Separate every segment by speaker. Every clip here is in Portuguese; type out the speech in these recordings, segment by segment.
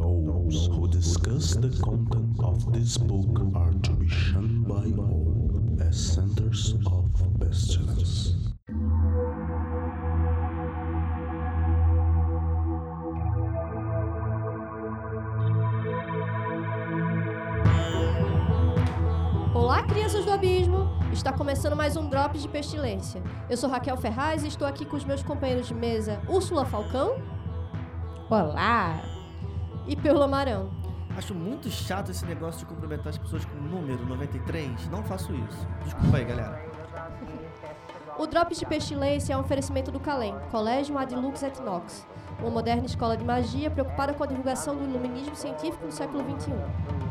Speaker 1: Those who discuss the content of this book are to be shunned by all as centers of pestilence.
Speaker 2: Olá, crianças do abismo! Está começando mais um Drops de Pestilência. Eu sou Raquel Ferraz e estou aqui com os meus companheiros de mesa Úrsula Falcão
Speaker 3: Olá!
Speaker 2: E Perla Marão.
Speaker 4: Acho muito chato esse negócio de cumprimentar as pessoas com o número 93. Não faço isso. Desculpa aí, galera.
Speaker 2: O Drops de Pestilência é um oferecimento do Calem, Colégio Adlux et Nox, uma moderna escola de magia preocupada com a divulgação do iluminismo científico no século. XXI.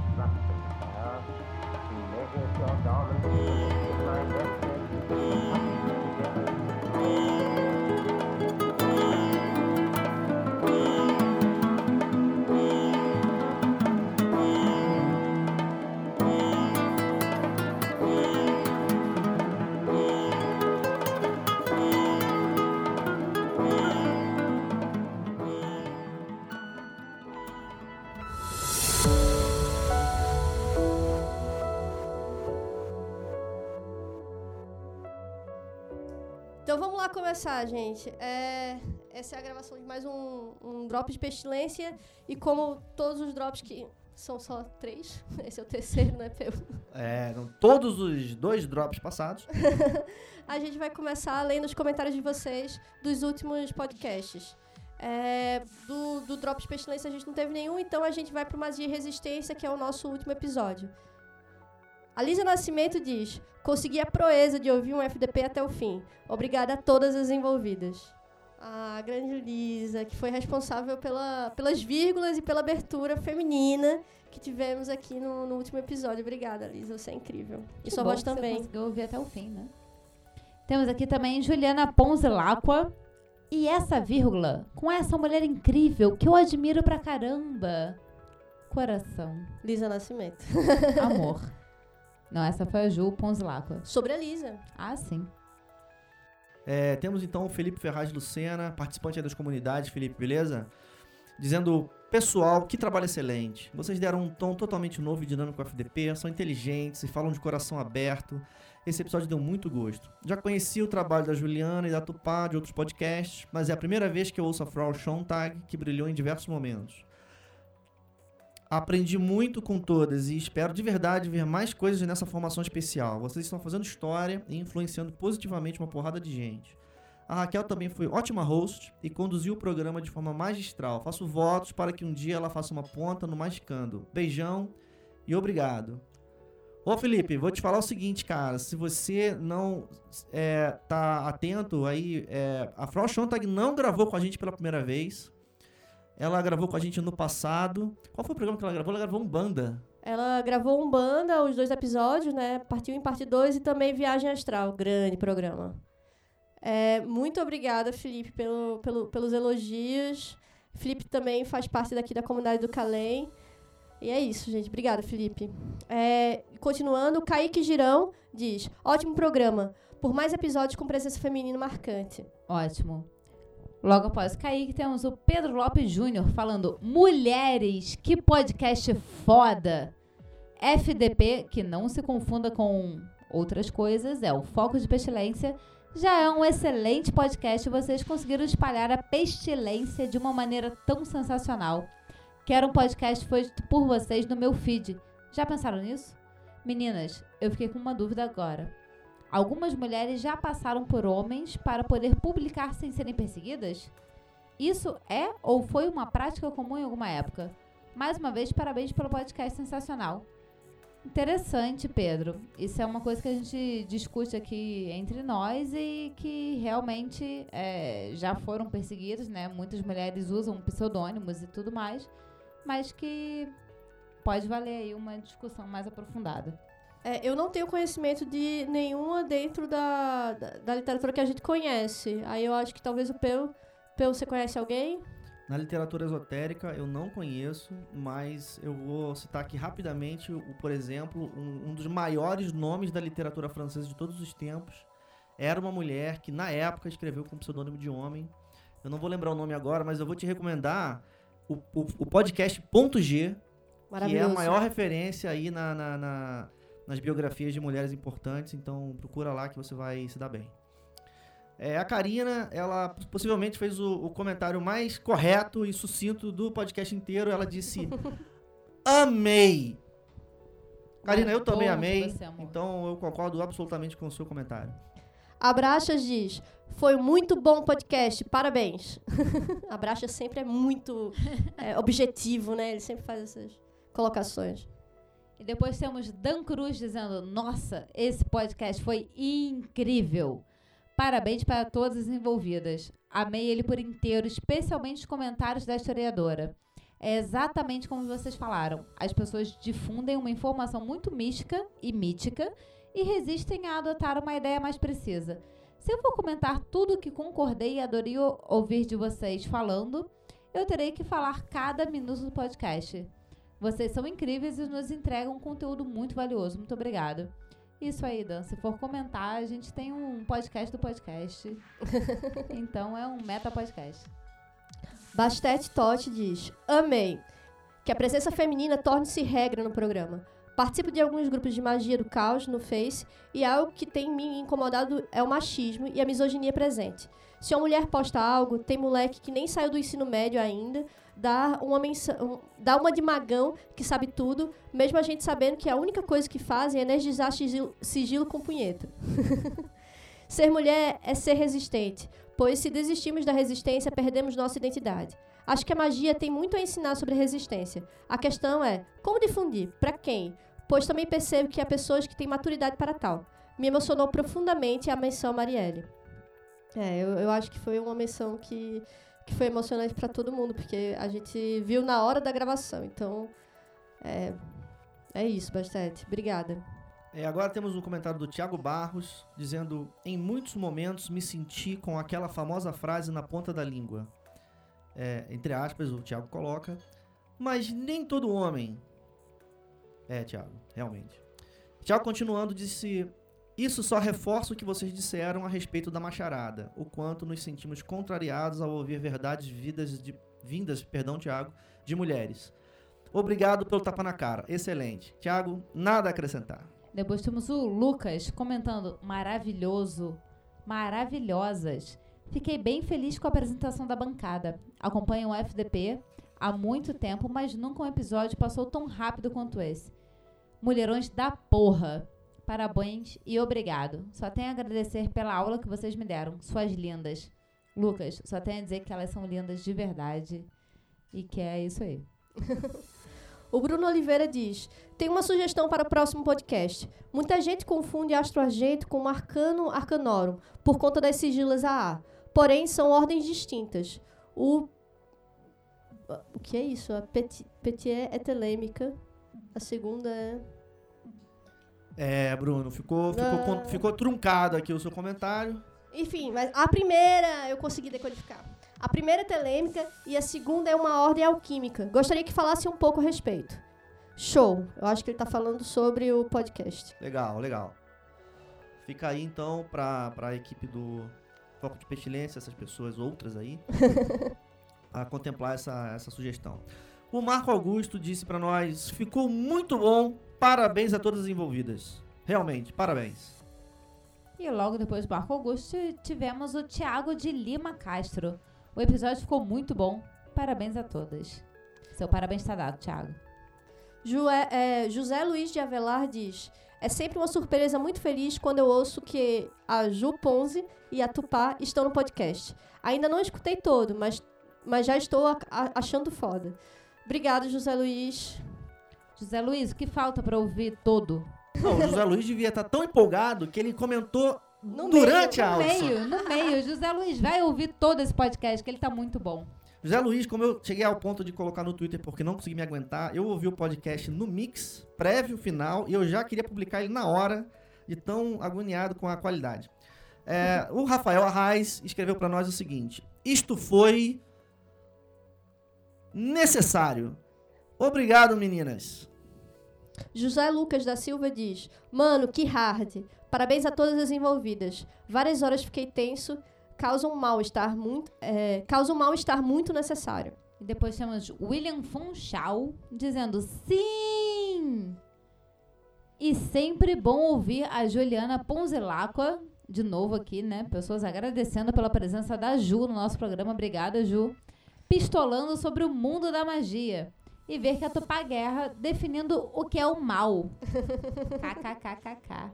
Speaker 2: Começar, gente. É, essa é a gravação de mais um, um Drop de Pestilência. E como todos os drops que são só três, esse é o terceiro, né, Peu?
Speaker 4: É, todos os dois drops passados.
Speaker 2: A gente vai começar lendo os comentários de vocês dos últimos podcasts. É, do, do Drop de Pestilência a gente não teve nenhum, então a gente vai pro Magia e Resistência, que é o nosso último episódio. A Lisa Nascimento diz: Consegui a proeza de ouvir um FDP até o fim. Obrigada a todas as envolvidas. A grande Lisa, que foi responsável pela, pelas vírgulas e pela abertura feminina que tivemos aqui no, no último episódio. Obrigada, Lisa, você é incrível. E
Speaker 3: Que
Speaker 2: sua
Speaker 3: bom
Speaker 2: voz
Speaker 3: que você
Speaker 2: também.
Speaker 3: conseguiu ouvir até o fim, né? Temos aqui também Juliana Ponzelacqua. E essa vírgula, com essa mulher incrível que eu admiro pra caramba. Coração.
Speaker 2: Lisa Nascimento.
Speaker 3: Amor. Não, essa foi a Ju Ponzelacqua.
Speaker 2: Sobre a Lisa.
Speaker 3: Ah, sim.
Speaker 4: É, temos então o Felipe Ferraz Lucena, participante aí das comunidades, Felipe, beleza? Dizendo, pessoal, que trabalho excelente. Vocês deram um tom totalmente novo e dinâmico ao FDP, são inteligentes e falam de coração aberto. Esse episódio deu muito gosto. Já conheci o trabalho da Juliana e da Tupá de outros podcasts, mas é a primeira vez que eu ouço a Frau Schontag, que brilhou em diversos momentos. Aprendi muito com todas e espero de verdade ver mais coisas nessa formação especial. Vocês estão fazendo história e influenciando positivamente uma porrada de gente. A Raquel também foi ótima host e conduziu o programa de forma magistral. Faço votos para que um dia ela faça uma ponta no Magicando. Beijão e obrigado. Ô Felipe, vou te falar o seguinte, cara. Se você não é, tá atento aí, é, a Frau Schontag não gravou com a gente pela primeira vez. Ela gravou com a gente no passado. Qual foi o programa que ela gravou? Ela gravou um banda.
Speaker 2: Ela gravou um banda, os dois episódios, né? Partiu em parte 2 e também Viagem Astral. Grande programa. É, muito obrigada, Felipe, pelo, pelo- pelos elogios. Felipe também faz parte daqui da comunidade do Calem. E é isso, gente. Obrigada, Felipe. É, continuando, Kaique Girão diz: ótimo programa. Por mais episódios com presença feminina marcante.
Speaker 3: Ótimo. Logo após Kaique, temos o Pedro Lopes Júnior falando Mulheres, que podcast foda! FDP, que não se confunda com outras coisas, é o Foco de Pestilência, já é um excelente podcast vocês conseguiram espalhar a pestilência de uma maneira tão sensacional. Quero um podcast feito por vocês no meu feed. Já pensaram nisso? Meninas, eu fiquei com uma dúvida agora. Algumas mulheres já passaram por homens para poder publicar sem serem perseguidas? Isso é ou foi uma prática comum em alguma época? Mais uma vez, parabéns pelo podcast sensacional. Interessante, Pedro. Isso é uma coisa que a gente discute aqui entre nós e que realmente é, já foram perseguidos, né? Muitas mulheres usam pseudônimos e tudo mais, mas que pode valer aí uma discussão mais aprofundada.
Speaker 2: É, eu não tenho conhecimento de nenhuma dentro da, da, da literatura que a gente conhece. Aí eu acho que talvez o Peu. Peu, você conhece alguém?
Speaker 4: Na literatura esotérica eu não conheço, mas eu vou citar aqui rapidamente, o, por exemplo, um, um dos maiores nomes da literatura francesa de todos os tempos. Era uma mulher que na época escreveu com pseudônimo de homem. Eu não vou lembrar o nome agora, mas eu vou te recomendar o, o, o podcast Ponto G, que é a maior referência aí na, na- na- nas biografias de mulheres importantes. Então procura lá que você vai se dar bem. É, a Karina, ela possivelmente fez o, o comentário mais correto e sucinto do podcast inteiro. Ela disse: Amei! Karina, eu também amei.
Speaker 3: você.
Speaker 4: Então eu concordo absolutamente com o seu comentário.
Speaker 2: Abraxas diz: Foi muito bom podcast, parabéns. Abraxas sempre é muito é, objetivo, né? Ele sempre faz essas colocações.
Speaker 3: E depois temos Dan Cruz dizendo: Nossa, esse podcast foi incrível. Parabéns para todas as envolvidas. Amei ele por inteiro, especialmente os comentários da historiadora. É exatamente como vocês falaram. As pessoas difundem uma informação muito mística e mítica e resistem a adotar uma ideia mais precisa. Se eu for comentar tudo que concordei e adorei ouvir de vocês falando, eu terei que falar cada minuto do podcast. Vocês são incríveis e nos entregam um conteúdo muito valioso. Muito obrigada. Isso aí, Dan. Se for comentar, a gente tem um podcast do podcast. então é um meta podcast.
Speaker 2: Bastete Totti diz: Amei. Que a presença feminina torne-se regra no programa. Participo de alguns grupos de magia do caos no Face e algo que tem me incomodado é o machismo e a misoginia presente. Se uma mulher posta algo, tem moleque que nem saiu do ensino médio ainda, dá uma, menção, dá uma de magão que sabe tudo, mesmo a gente sabendo que a única coisa que fazem é energizar sigilo, sigilo com punheta. ser mulher é ser resistente, pois se desistimos da resistência, perdemos nossa identidade. Acho que a magia tem muito a ensinar sobre resistência. A questão é como difundir, para quem? Pois também percebo que há pessoas que têm maturidade para tal. Me emocionou profundamente a menção Marielle. É, eu, eu acho que foi uma menção que, que foi emocionante para todo mundo, porque a gente viu na hora da gravação. Então, é, é isso, Bastante. Obrigada.
Speaker 4: É, agora temos um comentário do Thiago Barros dizendo: Em muitos momentos me senti com aquela famosa frase na ponta da língua. É, entre aspas, o Thiago coloca. Mas nem todo homem. É, Thiago, realmente. Thiago, continuando, disse: Isso só reforça o que vocês disseram a respeito da macharada. O quanto nos sentimos contrariados ao ouvir verdades vidas de, vindas, perdão, Thiago, de mulheres. Obrigado pelo tapa na cara. Excelente. Thiago, nada a acrescentar.
Speaker 3: Depois temos o Lucas comentando: maravilhoso, maravilhosas. Fiquei bem feliz com a apresentação da bancada. Acompanho o FDP há muito tempo, mas nunca um episódio passou tão rápido quanto esse. Mulherões da porra. Parabéns e obrigado. Só tenho a agradecer pela aula que vocês me deram. Suas lindas. Lucas, só tenho a dizer que elas são lindas de verdade. E que é isso aí.
Speaker 2: O Bruno Oliveira diz: Tem uma sugestão para o próximo podcast. Muita gente confunde astroagente com arcano arcanorum por conta das sigilas AA. Porém, são ordens distintas. O. O que é isso? A peti, Petier é telêmica. A segunda é.
Speaker 4: É, Bruno, ficou, ficou,
Speaker 2: Ah.
Speaker 4: ficou truncado aqui o seu comentário.
Speaker 2: Enfim, mas a primeira eu consegui decodificar. A primeira é telêmica e a segunda é uma ordem alquímica. Gostaria que falasse um pouco a respeito. Show. Eu acho que ele tá falando sobre o podcast.
Speaker 4: Legal, legal. Fica aí então pra, pra equipe do Foco de Pestilência, essas pessoas outras aí, a contemplar essa, essa sugestão. O Marco Augusto disse pra nós: ficou muito bom, parabéns a todas as envolvidas. Realmente, parabéns.
Speaker 3: E logo depois do Marco Augusto, tivemos o Tiago de Lima Castro. O episódio ficou muito bom. Parabéns a todas. Seu parabéns está dado, Tiago.
Speaker 2: Joé- é, José Luiz de Avelar diz: É sempre uma surpresa muito feliz quando eu ouço que a Ju Ponzi e a Tupá estão no podcast. Ainda não escutei todo, mas, mas já estou a- a- achando foda. Obrigado, José Luiz.
Speaker 3: José Luiz, o que falta para ouvir todo?
Speaker 4: Não, o José Luiz devia estar tão empolgado que ele comentou
Speaker 2: No
Speaker 4: durante a
Speaker 3: No
Speaker 4: aula. só.
Speaker 3: meio, no meio. José Luiz, vai ouvir todo esse podcast, que ele tá muito bom.
Speaker 4: José Luiz, como eu cheguei ao ponto de colocar no Twitter porque não consegui me aguentar, eu ouvi o podcast no mix, prévio, final, e eu já queria publicar ele na hora, de tão agoniado com a qualidade. É, o Rafael Arraes escreveu pra nós o seguinte: Isto foi necessário. Obrigado, meninas.
Speaker 2: José Lucas da Silva diz: Mano, que hard. Parabéns a todas as envolvidas. Várias horas fiquei tenso. Causa um mal-estar muito, é, causa um mal-estar muito necessário.
Speaker 3: E depois temos William Funchal dizendo sim! E sempre bom ouvir a Juliana Ponzilacqua, de novo aqui, né? Pessoas agradecendo pela presença da Ju no nosso programa. Obrigada, Ju. Pistolando sobre o mundo da magia. E ver que a Tupá Guerra definindo o que é o mal. KKKKK.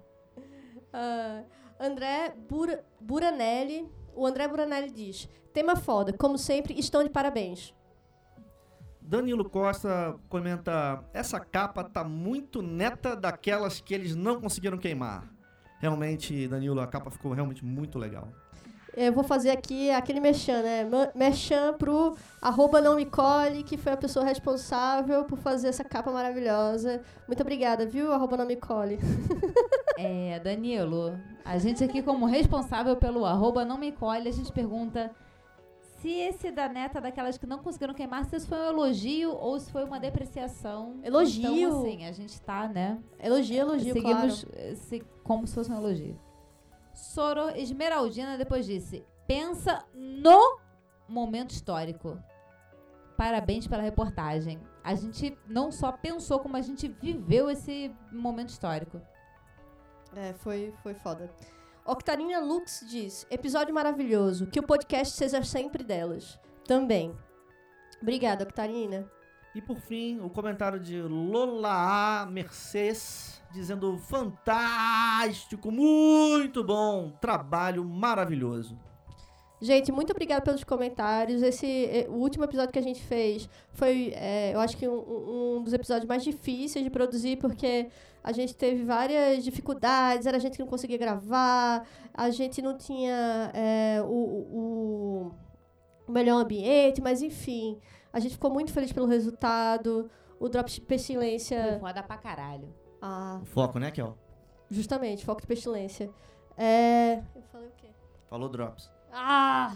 Speaker 2: Ah, André Bura, Buranelli. O André Buranelli diz: tema foda, como sempre, estão de parabéns.
Speaker 4: Danilo Costa comenta: essa capa tá muito neta daquelas que eles não conseguiram queimar. Realmente, Danilo, a capa ficou realmente muito legal.
Speaker 2: Eu vou fazer aqui aquele merchan, né? Merchan pro arroba não me colhe, que foi a pessoa responsável por fazer essa capa maravilhosa. Muito obrigada, viu, arroba não me colhe.
Speaker 3: É, Danilo, a gente aqui como responsável pelo arroba não me colhe, a gente pergunta se esse da neta daquelas que não conseguiram queimar, se isso foi um elogio ou se foi uma depreciação.
Speaker 2: Elogio.
Speaker 3: Então, assim, a gente tá, né?
Speaker 2: Elogio, elogio,
Speaker 3: Seguimos
Speaker 2: claro.
Speaker 3: eh, se- como se fosse um elogio. Soro Esmeraldina depois disse: pensa no momento histórico. Parabéns pela reportagem. A gente não só pensou, como a gente viveu esse momento histórico.
Speaker 2: É, foi, foi foda. Octarina Lux diz: episódio maravilhoso, que o podcast seja sempre delas. Também. Obrigada, Octarina.
Speaker 4: E por fim, o comentário de Lola. Mercedes dizendo fantástico, muito bom, trabalho maravilhoso.
Speaker 2: Gente, muito obrigada pelos comentários. Esse, eh, o último episódio que a gente fez foi, eh, eu acho que um, um dos episódios mais difíceis de produzir, porque a gente teve várias dificuldades, era gente que não conseguia gravar, a gente não tinha eh, o, o, o melhor ambiente, mas enfim, a gente ficou muito feliz pelo resultado. O Drop
Speaker 3: Foi
Speaker 2: Pestilência.
Speaker 3: foda pra caralho.
Speaker 2: Ah,
Speaker 4: O foco, né, Kel?
Speaker 2: justamente, foco de pestilência. É, eu falei o quê?
Speaker 4: Falou Drops.
Speaker 2: Ah!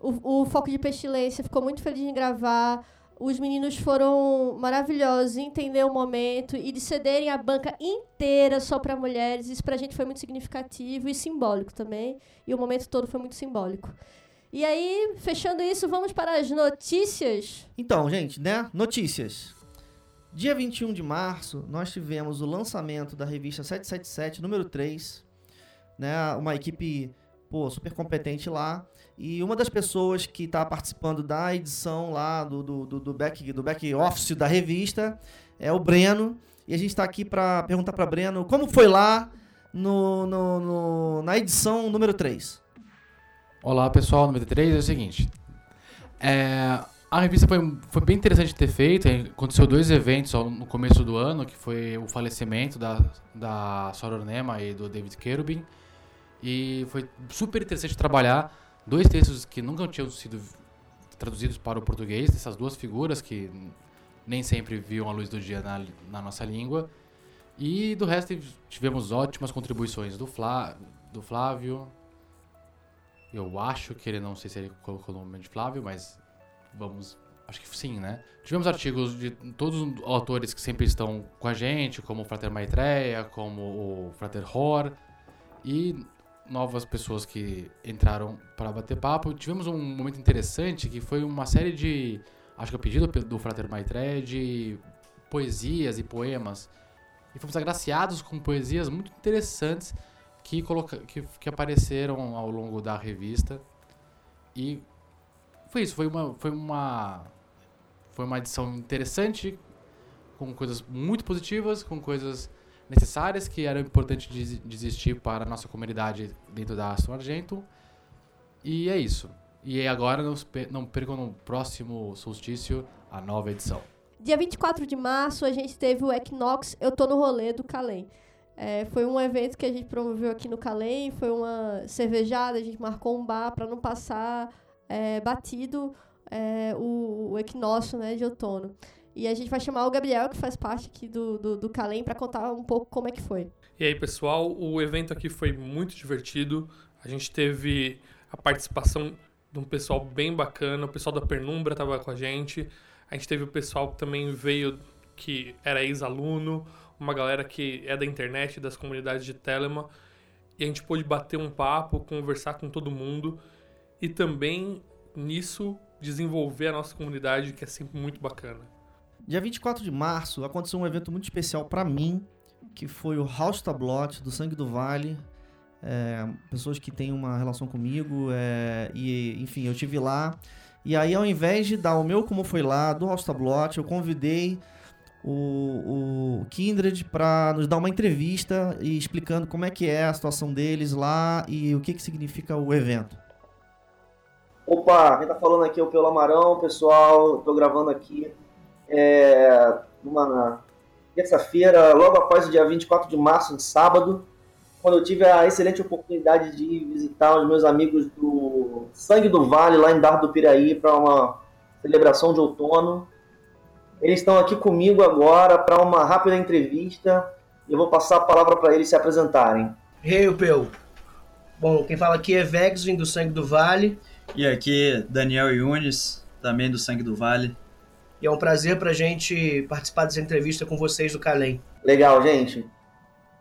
Speaker 2: O, o Foco de Pestilência ficou muito feliz em gravar. Os meninos foram maravilhosos em entender o momento e de cederem a banca inteira só para mulheres. Isso pra gente foi muito significativo e simbólico também. E o momento todo foi muito simbólico. E aí, fechando isso, vamos para as notícias.
Speaker 4: Então, gente, né? Notícias. Dia 21 de março, nós tivemos o lançamento da revista 777, número 3. Né? Uma equipe, pô, super competente lá. E uma das pessoas que está participando da edição lá do, do, do, do back, do back office da revista é o Breno. E a gente está aqui para perguntar para Breno como foi lá no, no, no- na edição número 3.
Speaker 5: Olá pessoal, 93 é o seguinte. é, a revista foi, foi bem interessante de ter feito. Aconteceu dois eventos no começo do ano, que foi o falecimento da, da Soror Nema e do David Kerubin. E foi super interessante trabalhar dois textos que nunca tinham sido traduzidos para o português, dessas duas figuras que nem sempre viam a luz do dia na, na nossa língua. E do resto tivemos ótimas contribuições do, Flá, do Flávio, eu acho que ele não sei se ele colocou o nome de Flávio, mas vamos. Acho que sim, né? Tivemos artigos de todos os autores que sempre estão com a gente, como o Frater Maitreya, como o Frater Hor, e novas pessoas que entraram para bater papo. Tivemos um momento interessante que foi uma série de. Acho que a pedido pe- do Frater Maitreya, de poesias e poemas. E fomos agraciados com poesias muito interessantes que, coloca, que, que apareceram ao longo da revista. E foi isso, foi uma, foi uma, foi uma edição interessante, com coisas muito positivas, com coisas necessárias que eram importantes de, de existir para a nossa comunidade dentro da Aston Argento. E é isso. E aí agora não, não percam no próximo solstício a nova edição.
Speaker 2: Dia 24 de março, a gente teve o Equinox Eu Tô no Rolê do Calem. É, foi um evento que a gente promoveu aqui no Calem, foi uma cervejada, a gente marcou um bar para não passar é, batido é, o, o equinócio né, de outono. E a gente vai chamar o Gabriel, que faz parte aqui do, do, do para contar um pouco como é que foi.
Speaker 6: E aí, pessoal, o evento aqui foi muito divertido. A gente teve a participação de um pessoal bem bacana. O pessoal da Pernumbra estava com a gente. A gente teve o pessoal que também veio, que era ex-aluno, uma galera que é da internet, das comunidades de Telema. E a gente pôde bater um papo, conversar com todo mundo. E também, nisso, desenvolver a nossa comunidade, que é sempre muito bacana.
Speaker 4: Dia 24 de março aconteceu um evento muito especial para mim, que foi o House Tablot do Sangue do Vale. É, pessoas que têm uma relação comigo, é, e enfim, eu tive lá. E aí, ao invés de dar o meu como foi lá, do House Tablot, eu convidei o, o Kindred para nos dar uma entrevista e explicando como é que é a situação deles lá e o que, que significa o evento.
Speaker 7: Opa, quem tá falando aqui é o Pelo Amarão, pessoal. Tô gravando aqui é, numa terça-feira, logo após o dia 24 de março, no sábado, quando eu tive a excelente oportunidade de visitar os meus amigos do Sangue do Vale, lá em Dardo do Piraí, para uma celebração de outono. Eles estão aqui comigo agora para uma rápida entrevista. Eu vou passar a palavra para eles se apresentarem.
Speaker 8: Hey, Peu. Bom, quem fala aqui é Vex, vindo do Sangue do Vale.
Speaker 9: E aqui Daniel Yunes, também do Sangue do Vale.
Speaker 8: E é um prazer pra gente participar dessa entrevista com vocês do Calem.
Speaker 7: Legal, gente.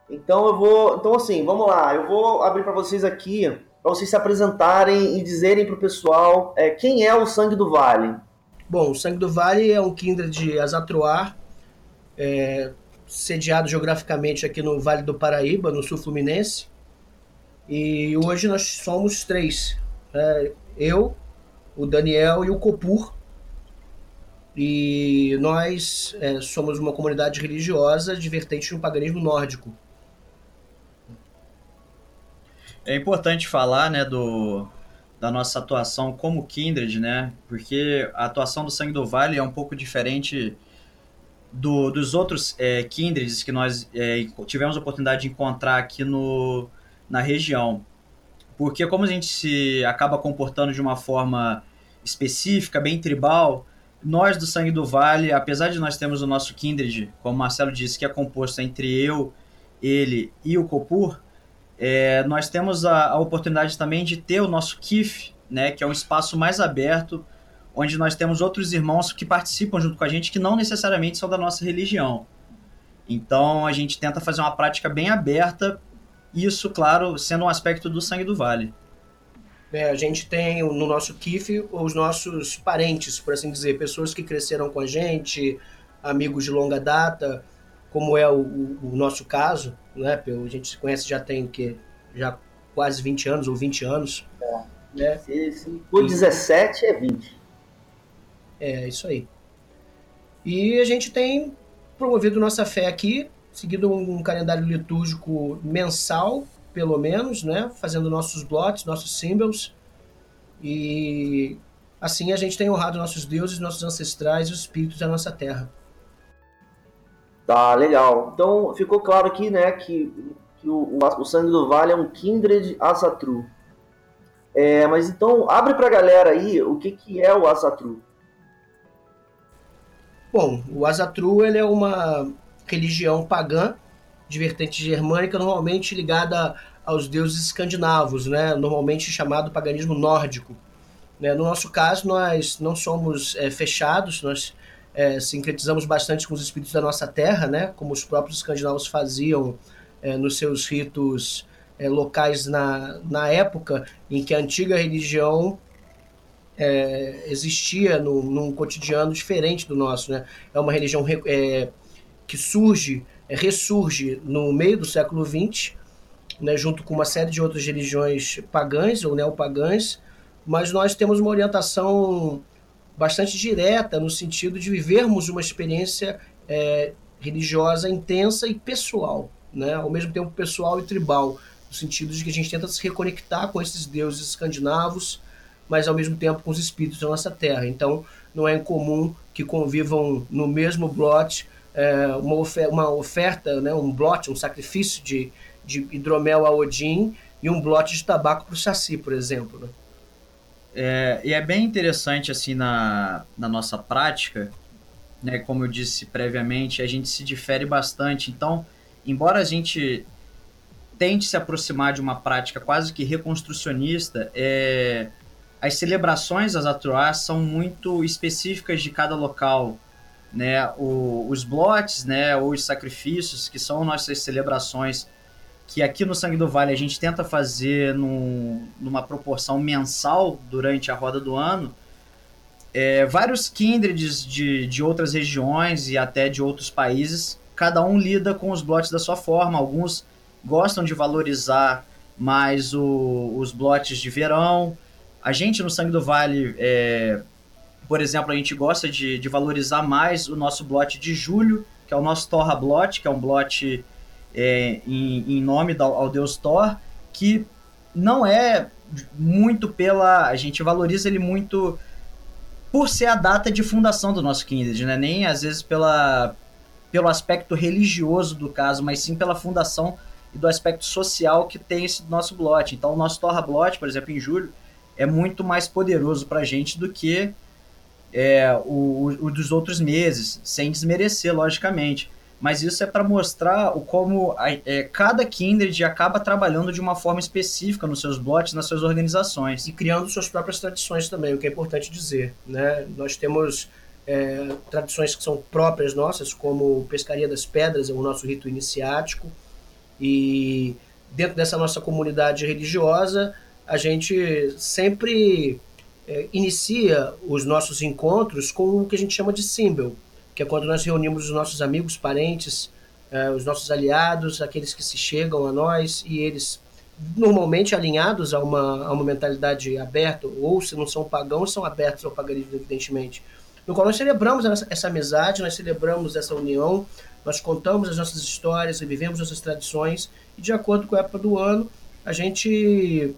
Speaker 7: Então eu vou, então assim, vamos lá. Eu vou abrir para vocês aqui para vocês se apresentarem e dizerem pro pessoal é, quem é o Sangue do Vale.
Speaker 8: Bom, o Sangue do Vale é um kindred de Azatruar, é, sediado geograficamente aqui no Vale do Paraíba, no sul fluminense. E hoje nós somos três. É, eu, o Daniel e o Copur. E nós é, somos uma comunidade religiosa de vertente no paganismo nórdico.
Speaker 9: É importante falar, né, do, da nossa atuação como Kindred, né, porque a atuação do Sangue do Vale é um pouco diferente do, dos outros é, Kindreds que nós é, tivemos a oportunidade de encontrar aqui no, na região. Porque como a gente se acaba comportando de uma forma específica, bem tribal, nós do Sangue do Vale, apesar de nós termos o nosso Kindred, como o Marcelo disse, que é composto entre eu, ele e o Copur, é, nós temos a, a, oportunidade também de ter o nosso KIF, né, que é um espaço mais aberto, onde nós temos outros irmãos que participam junto com a gente, que não necessariamente são da nossa religião. Então a gente tenta fazer uma prática bem aberta isso, claro, sendo um aspecto do sangue do vale.
Speaker 8: É, a gente tem no nosso KIF os nossos parentes, por assim dizer, pessoas que cresceram com a gente, amigos de longa data, como é o, o nosso caso, né? A gente se conhece já tem que já quase 20 anos ou 20 anos.
Speaker 7: É. Né? For 17 é 20.
Speaker 8: É, isso aí. E a gente tem promovido nossa fé aqui seguido um calendário litúrgico mensal, pelo menos, né? Fazendo nossos blots, nossos símbolos. E assim a gente tem honrado nossos deuses, nossos ancestrais e os espíritos da nossa terra.
Speaker 7: Tá, legal. Então ficou claro aqui, né, que, que o, o, sangue do vale é um kindred asatru. É, mas então abre pra galera aí o que, que é o asatru.
Speaker 8: Bom, o asatru ele é uma religião pagã de vertente germânica, normalmente ligada aos deuses escandinavos, né? normalmente chamado paganismo nórdico. Né? No nosso caso, nós não somos é, fechados, nós é, sincretizamos bastante com os espíritos da nossa terra, né? como os próprios escandinavos faziam é, nos seus ritos é, locais na, na época em que a antiga religião é, existia no, num cotidiano diferente do nosso. Né? É uma religião é, que surge, é, ressurge no meio do século XX, né, junto com uma série de outras religiões pagãs ou neopagãs, mas nós temos uma orientação bastante direta no sentido de vivermos uma experiência é, religiosa intensa e pessoal, né, ao mesmo tempo pessoal e tribal, no sentido de que a gente tenta se reconectar com esses deuses escandinavos, mas ao mesmo tempo com os espíritos da nossa terra. Então, não é incomum que convivam no mesmo blote é, uma, oferta, uma oferta, né, um blote, um sacrifício de, de hidromel a Odin e um blote de tabaco para o Saci, por exemplo. Né?
Speaker 9: É, e é bem interessante assim na, na nossa prática, né, como eu disse previamente, a gente se difere bastante. Então, embora a gente tente se aproximar de uma prática quase que reconstrucionista, é, as celebrações das Atuás são muito específicas de cada local né, o, os blotes, né, ou os sacrifícios, que são nossas celebrações, que aqui no Sangue do Vale a gente tenta fazer num, numa proporção mensal durante a roda do ano, é, vários kindreds de, de outras regiões e até de outros países, cada um lida com os blotes da sua forma. Alguns gostam de valorizar mais o, os blotes de verão. A gente no Sangue do Vale, é, por exemplo, a gente gosta de, de valorizar mais o nosso blote de julho, que é o nosso Torra Blot, que é um blote é, em, em, nome do, ao deus Thor, que não é muito pela. A gente valoriza ele muito por ser a data de fundação do nosso Kindred, né? Nem às vezes pela, pelo aspecto religioso do caso, mas sim pela fundação e do aspecto social que tem esse nosso blot. Então, o nosso Torra Blot, por exemplo, em julho, é muito mais poderoso para gente do que é, o, o, dos outros meses, sem desmerecer, logicamente mas isso é para mostrar o como a, é, cada kindred acaba trabalhando de uma forma específica nos seus blogs, nas suas organizações.
Speaker 8: E criando suas próprias tradições também, o que é importante dizer. Né? Nós temos é, tradições que são próprias nossas, como Pescaria das Pedras, é o nosso rito iniciático, e dentro dessa nossa comunidade religiosa, a gente sempre é, inicia os nossos encontros com o que a gente chama de símbolo que é quando nós reunimos os nossos amigos, parentes, uh, os nossos aliados, aqueles que se chegam a nós e eles normalmente alinhados a uma, a uma mentalidade aberta, ou se não são pagãos, são abertos ao paganismo, evidentemente. No qual nós celebramos essa, essa amizade, nós celebramos essa união, nós contamos as nossas histórias, vivemos nossas tradições, e de acordo com a época do ano, a gente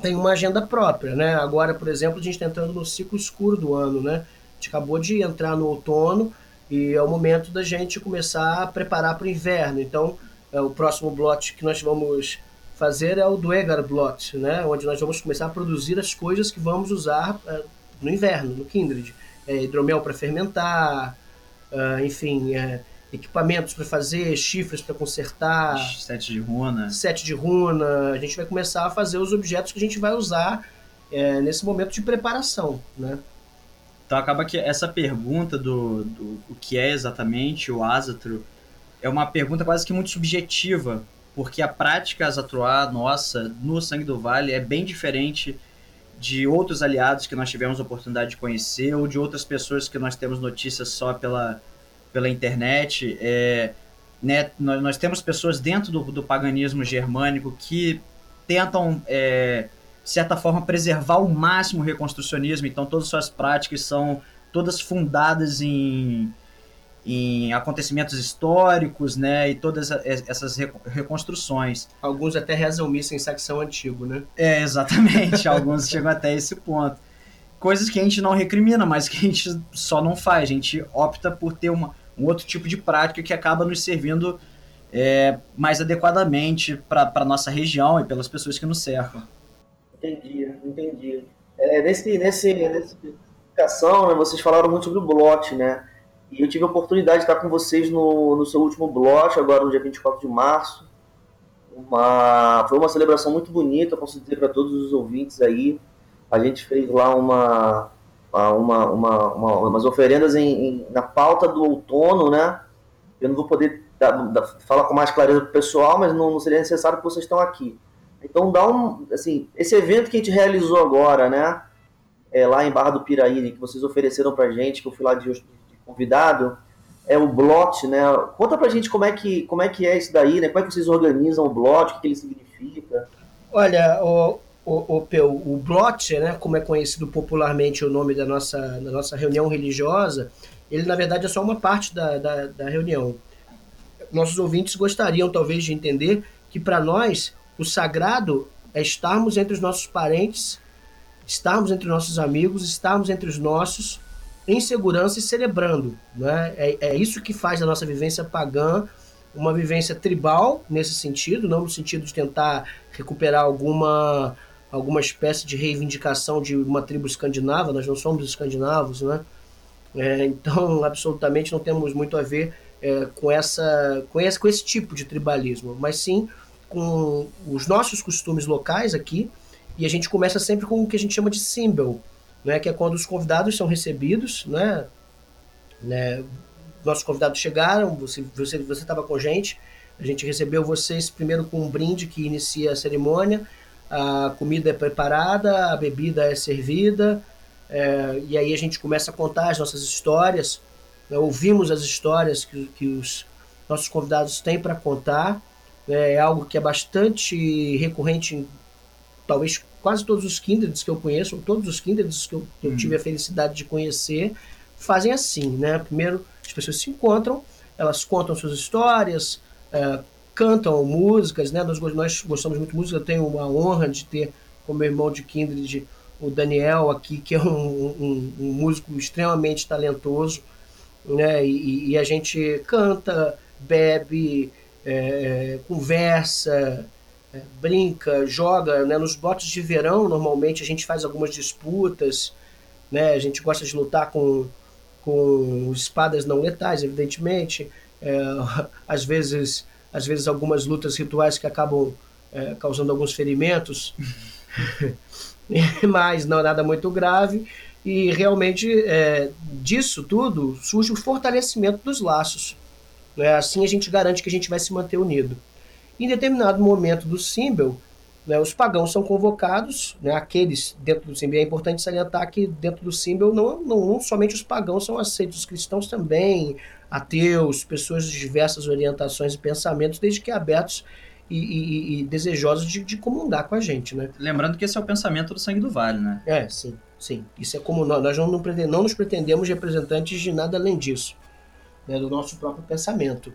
Speaker 8: tem uma agenda própria, né? Agora, por exemplo, a gente está entrando no ciclo escuro do ano, né? Gente acabou de entrar no outono e é o momento da gente começar a preparar para o inverno. Então, é, o próximo bloco que nós vamos fazer é o Duegar Blot, né? onde nós vamos começar a produzir as coisas que vamos usar é, no inverno, no Kindred. É, hidromel para fermentar, é, enfim, é, equipamentos para fazer, chifres para consertar.
Speaker 9: Sete de runa.
Speaker 8: Sete de runa. A gente vai começar a fazer os objetos que a gente vai usar é, nesse momento de preparação, né?
Speaker 9: Então acaba que essa pergunta do, do o que é exatamente o Asatru é uma pergunta quase que muito subjetiva, porque a prática Asatruá nossa no Sangue do Vale é bem diferente de outros aliados que nós tivemos a oportunidade de conhecer ou de outras pessoas que nós temos notícias só pela, pela internet. É, né, nós, nós temos pessoas dentro do, do paganismo germânico que tentam é, de certa forma, preservar ao máximo o reconstrucionismo. Então, todas as suas práticas são todas fundadas em, em acontecimentos históricos, né? E todas essas reconstruções.
Speaker 8: Alguns até rezam missa em secção antigo, né?
Speaker 9: É, exatamente. Alguns chegam até esse ponto. Coisas que a gente não recrimina, mas que a gente só não faz. A gente opta por ter uma, um outro tipo de prática que acaba nos servindo é, mais adequadamente para a nossa região e pelas pessoas que nos cercam.
Speaker 7: Entendi, entendi. É, nesse, nesse, nessa explicação, né, vocês falaram muito sobre o Blot, né? E eu tive a oportunidade de estar com vocês no, no seu último Blot, agora no dia 24 de março. Uma, foi uma celebração muito bonita, posso dizer para todos os ouvintes aí. A gente fez lá uma, uma, uma, uma umas oferendas em, em, na pauta do outono, né? Eu não vou poder dar, dar, falar com mais clareza para o pessoal, mas não, não seria necessário que vocês estão aqui. Então dá um, assim, esse evento que a gente realizou agora, né, é, lá em Barra do Piraí, que vocês ofereceram pra gente, que eu fui lá de, de convidado, é o Blot, né? Conta pra gente como é que, como é, que é isso daí, né? Como é que vocês organizam o Blot, o que, ele significa?
Speaker 8: Olha, o, o, o, o Blot, né, como é conhecido popularmente o nome da nossa, da nossa reunião religiosa, ele na verdade é só uma parte da, da, da reunião. Nossos ouvintes gostariam talvez de entender que para nós o sagrado é estarmos entre os nossos parentes, estarmos entre os nossos amigos, estarmos entre os nossos em segurança e celebrando. Né? É, é isso que faz da nossa vivência pagã uma vivência tribal nesse sentido, não no sentido de tentar recuperar alguma alguma espécie de reivindicação de uma tribo escandinava, nós não somos escandinavos, né? É, então, absolutamente não temos muito a ver é, com, essa, com, esse, com esse tipo de tribalismo, mas sim com os nossos costumes locais aqui e a gente começa sempre com o que a gente chama de symbol, né, que é quando os convidados são recebidos, né, né nossos convidados chegaram, você você você estava com a gente, a gente recebeu vocês primeiro com um brinde que inicia a cerimônia, a comida é preparada, a bebida é servida, É, e aí a gente começa a contar as nossas histórias, né, ouvimos as histórias que, que os nossos convidados têm para contar. Né, É algo que é bastante recorrente em talvez quase todos os kindreds que eu conheço, ou todos os kindreds que eu, que eu tive a felicidade de conhecer, fazem assim, né? Primeiro, as pessoas se encontram, elas contam suas histórias, é, cantam músicas, né? Nós, nós gostamos muito de música, eu tenho uma honra de ter como meu irmão de kindred o Daniel aqui, que é um, um- um músico extremamente talentoso, né? E, e a gente canta, bebe, é, conversa, é, brinca, joga, né? Nos botes de verão, normalmente a gente faz algumas disputas, né? A gente gosta de lutar com, com espadas não letais, evidentemente. É, às vezes, às vezes algumas lutas rituais que acabam é, causando alguns ferimentos, mas não é nada muito grave. E realmente é, disso tudo surge o fortalecimento dos laços. Né? Assim a gente garante que a gente vai se manter unido. Em determinado momento do símbolo, né, os pagãos são convocados, né, aqueles dentro do símbolo. É importante salientar que dentro do símbolo não, não, não somente os pagãos são aceitos, os cristãos também, ateus, pessoas de diversas orientações e pensamentos, desde que abertos e, e- e desejosos de, de comungar com a gente. Né?
Speaker 9: Lembrando que esse é o pensamento do sangue do vale, né?
Speaker 8: É, sim, sim. Isso é como nós, nós não, não, pretendemos, não nos pretendemos representantes de nada além disso, né, do nosso próprio pensamento.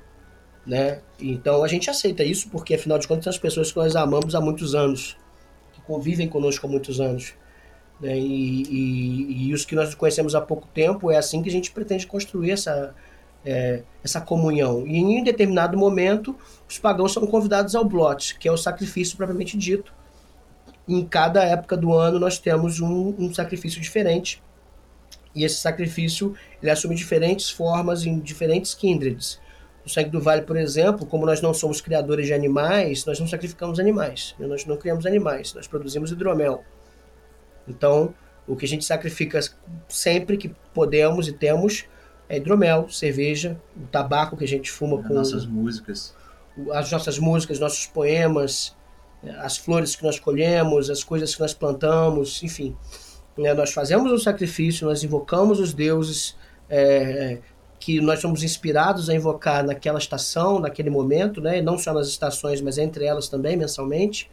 Speaker 8: Né? Então a gente aceita isso porque, afinal de contas, são as pessoas que nós amamos há muitos anos, que convivem conosco há muitos anos. Né? E, e, e os que nós conhecemos há pouco tempo, é assim que a gente pretende construir essa, é, essa comunhão. E em determinado momento, os pagãos são convidados ao blote, que é o sacrifício propriamente dito. Em cada época do ano, nós temos um, um sacrifício diferente. E esse sacrifício ele assume diferentes formas em diferentes kindreds. No sangue do vale, por exemplo, como nós não somos criadores de animais, nós não sacrificamos animais. né? Nós não criamos animais, nós produzimos hidromel. Então, o que a gente sacrifica sempre que podemos e temos é hidromel, cerveja, o tabaco que a gente fuma com
Speaker 9: Nossas músicas.
Speaker 8: as nossas músicas, nossos poemas, as flores que nós colhemos, as coisas que nós plantamos, enfim. Né, Nós fazemos um sacrifício, nós invocamos os deuses é, que nós somos inspirados a invocar naquela estação, naquele momento, né, e não só nas estações, mas entre elas também, mensalmente.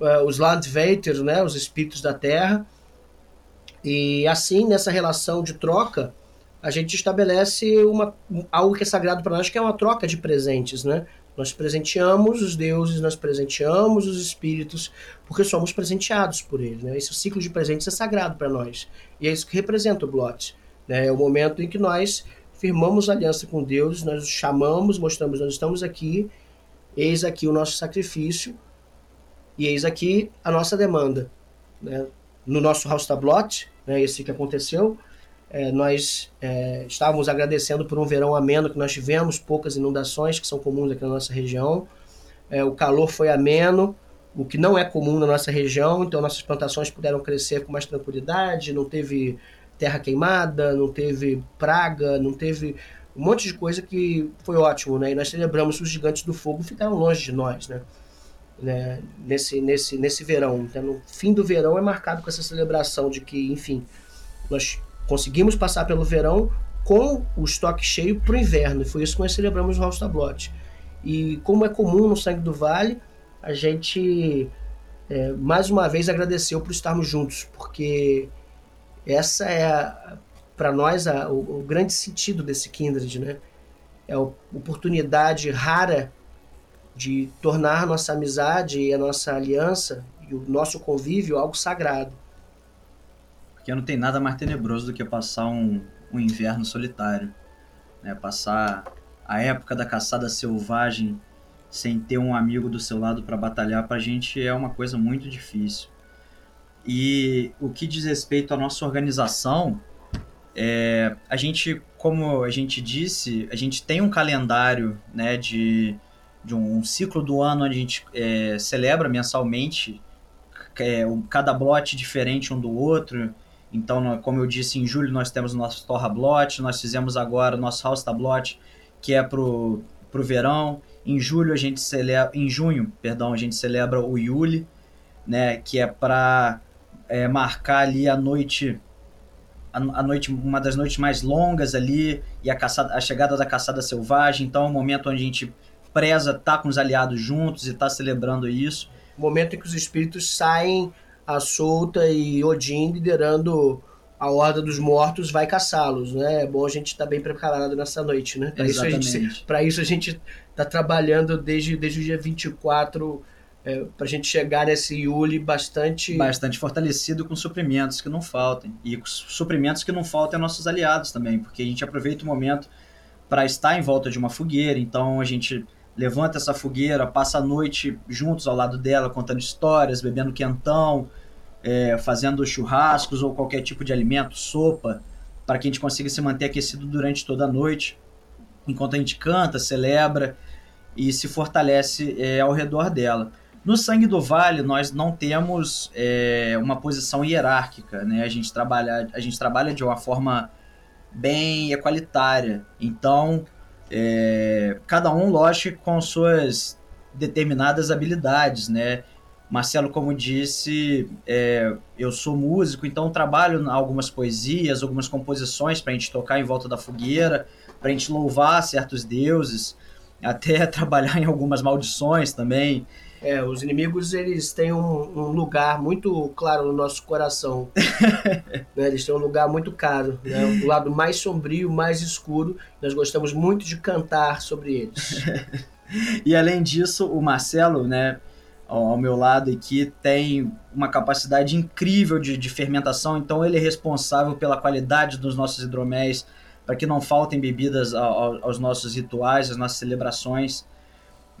Speaker 8: É, os Landvater, né, os espíritos da terra. E assim, nessa relação de troca, a gente estabelece uma, algo que é sagrado para nós, que é uma troca de presentes, né? Nós presenteamos os deuses, nós presenteamos os espíritos, porque somos presenteados por eles. Né? Esse ciclo de presentes é sagrado para nós. E é isso que representa o Blot. Né? É o momento em que nós firmamos aliança com Deus, nós os chamamos, mostramos, nós estamos aqui, eis aqui o nosso sacrifício, e eis aqui a nossa demanda. Né? No nosso House Tablot, né, esse que aconteceu, é, nós é, estávamos agradecendo por um verão ameno que nós tivemos, poucas inundações que são comuns aqui na nossa região. É, o calor foi ameno, o que não é comum na nossa região, então nossas plantações puderam crescer com mais tranquilidade, não teve terra queimada, não teve praga, não teve um monte de coisa que foi ótimo, né? E nós celebramos os gigantes do fogo ficaram longe de nós, né? né? Nesse, nesse, nesse verão. Então, no fim do verão é marcado com essa celebração de que, enfim, nós conseguimos passar pelo verão com o estoque cheio para o inverno. E foi isso que nós celebramos no House Tablote. E como é comum no Sangue do Vale, a gente é, mais uma vez agradeceu por estarmos juntos, porque essa é para nós a, o, o, grande sentido desse Kindred, né? É a oportunidade rara de tornar nossa amizade e a nossa aliança e o nosso convívio algo sagrado.
Speaker 9: Porque não tem nada mais tenebroso do que passar um, um inverno solitário. Né? Passar a época da caçada selvagem sem ter um amigo do seu lado para batalhar, pra gente é uma coisa muito difícil. E o que diz respeito à nossa organização, é, a gente, como a gente disse, a gente tem um calendário né, de, de um, um ciclo do ano onde a gente é, celebra mensalmente é, cada blote diferente um do outro. Então, como eu disse, em julho nós temos o nosso Torra Blot, nós fizemos agora o nosso House Tablot, que é pro, pro verão. Em julho a gente celebra, em junho, perdão, a gente celebra o Yuli, né, que é para é, marcar ali a noite a, a noite, uma das noites mais longas ali e a, caçada, a chegada da caçada selvagem. Então, é um momento onde a gente preza estar tá com os aliados juntos e estar tá celebrando isso.
Speaker 8: Momento em que os espíritos saem à solta e Odin liderando a Horda dos Mortos vai caçá-los, né? É bom a gente estar tá bem preparado nessa noite, né? Para isso, a gente, isso a gente tá trabalhando desde, desde o dia 24 é, para a gente chegar nesse Yuli bastante...
Speaker 9: Bastante fortalecido com suprimentos que não faltem. E suprimentos que não faltem a nossos aliados também, porque a gente aproveita o momento para estar em volta de uma fogueira, então a gente levanta essa fogueira, passa a noite juntos ao lado dela, contando histórias, bebendo quentão, é, fazendo churrascos ou qualquer tipo de alimento, sopa, para que a gente consiga se manter aquecido durante toda a noite, enquanto a gente canta, celebra e se fortalece é, ao redor dela. No Sangue do Vale, nós não temos é, uma posição hierárquica, né? A gente, trabalha, a gente trabalha de uma forma bem equalitária. Então, é, cada um, lógico, com suas determinadas habilidades, né? Marcelo, como disse, é, eu sou músico, então trabalho algumas poesias, algumas composições para a gente tocar em volta da fogueira, para a gente louvar certos deuses, até trabalhar em algumas maldições também.
Speaker 8: É, os inimigos eles têm um, um lugar muito claro no nosso coração. né? Eles têm um lugar muito caro, né? o lado mais sombrio, mais escuro. Nós gostamos muito de cantar sobre eles.
Speaker 9: e além disso, o Marcelo, né, ao meu lado aqui, tem uma capacidade incrível de, de fermentação, então ele é responsável pela qualidade dos nossos hidroméis, para que não faltem bebidas ao, aos nossos rituais, às nossas celebrações.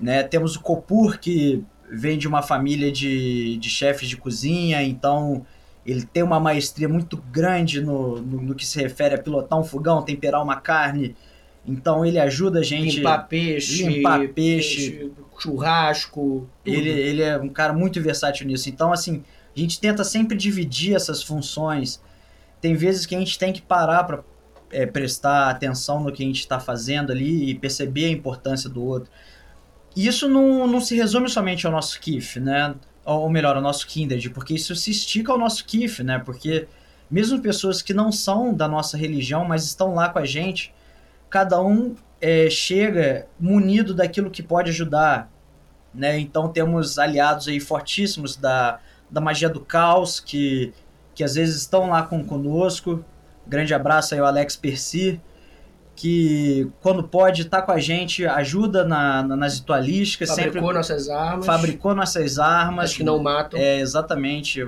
Speaker 9: Né? Temos o Copur, que vem de uma família de, de chefes de cozinha, então ele tem uma maestria muito grande no, no, no, que se refere a pilotar um fogão, temperar uma carne. Então ele ajuda a gente.
Speaker 8: Limpar peixe.
Speaker 9: Limpar peixe. peixe
Speaker 8: churrasco.
Speaker 9: Ele, ele é um cara muito versátil nisso. Então, assim, a gente tenta sempre dividir essas funções. Tem vezes que a gente tem que parar para é, prestar atenção no que a gente está fazendo ali e perceber a importância do outro. Isso não, não se resume somente ao nosso KIF, né? Ou melhor, ao nosso Kindred, porque isso se estica ao nosso KIF, né? Porque mesmo pessoas que não são da nossa religião, mas estão lá com a gente, cada um é, chega munido daquilo que pode ajudar, né? Então temos aliados aí fortíssimos da, da magia do caos, que, que às vezes estão lá com, conosco. Grande abraço aí ao Alex Percy, que quando pode tá com a gente, ajuda na, na nas ritualísticas.
Speaker 8: Fabricou
Speaker 9: sempre,
Speaker 8: nossas armas.
Speaker 9: Fabricou nossas armas.
Speaker 8: As que não matam.
Speaker 9: É, exatamente.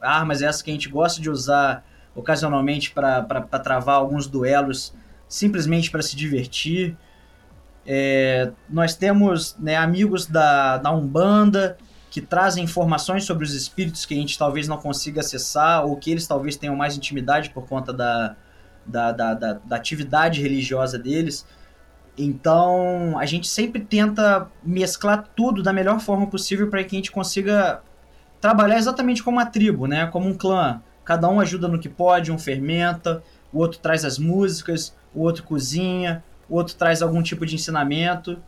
Speaker 9: Armas essas que a gente gosta de usar ocasionalmente para travar alguns duelos, simplesmente para se divertir. É, nós temos né, amigos da, da Umbanda que trazem informações sobre os espíritos que a gente talvez não consiga acessar ou que eles talvez tenham mais intimidade por conta da, da, da, da, da atividade religiosa deles. Então, a gente sempre tenta mesclar tudo da melhor forma possível para que a gente consiga trabalhar exatamente como uma tribo, né? Como um clã. Cada um ajuda no que pode, um fermenta, o outro traz as músicas, o outro cozinha, o outro traz algum tipo de ensinamento.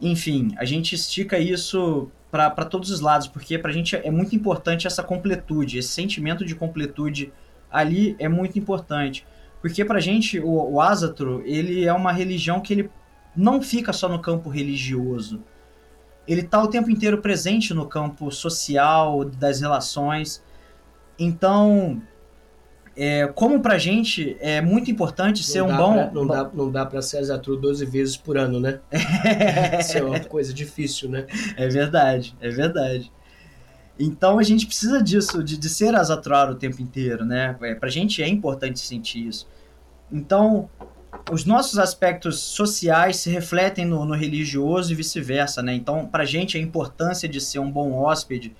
Speaker 9: Enfim, a gente estica isso para todos os lados, porque para a gente é muito importante essa completude, esse sentimento de completude ali é muito importante. Porque pra gente, o, o Asatro, ele é uma religião que ele não fica só no campo religioso. Ele tá o tempo inteiro presente no campo social, das relações. Então, é, como pra gente é muito importante ser um bom.
Speaker 8: Pra, não, dá, não dá pra ser Asatru 12 vezes por ano, né? Isso é uma coisa difícil, né?
Speaker 9: É verdade, é verdade. Então a gente precisa disso, de, de ser asatruar o tempo inteiro, né? É, pra gente é importante sentir isso. Então, os nossos aspectos sociais se refletem no, no religioso e vice-versa, né? Então, pra gente a importância de ser um bom hóspede,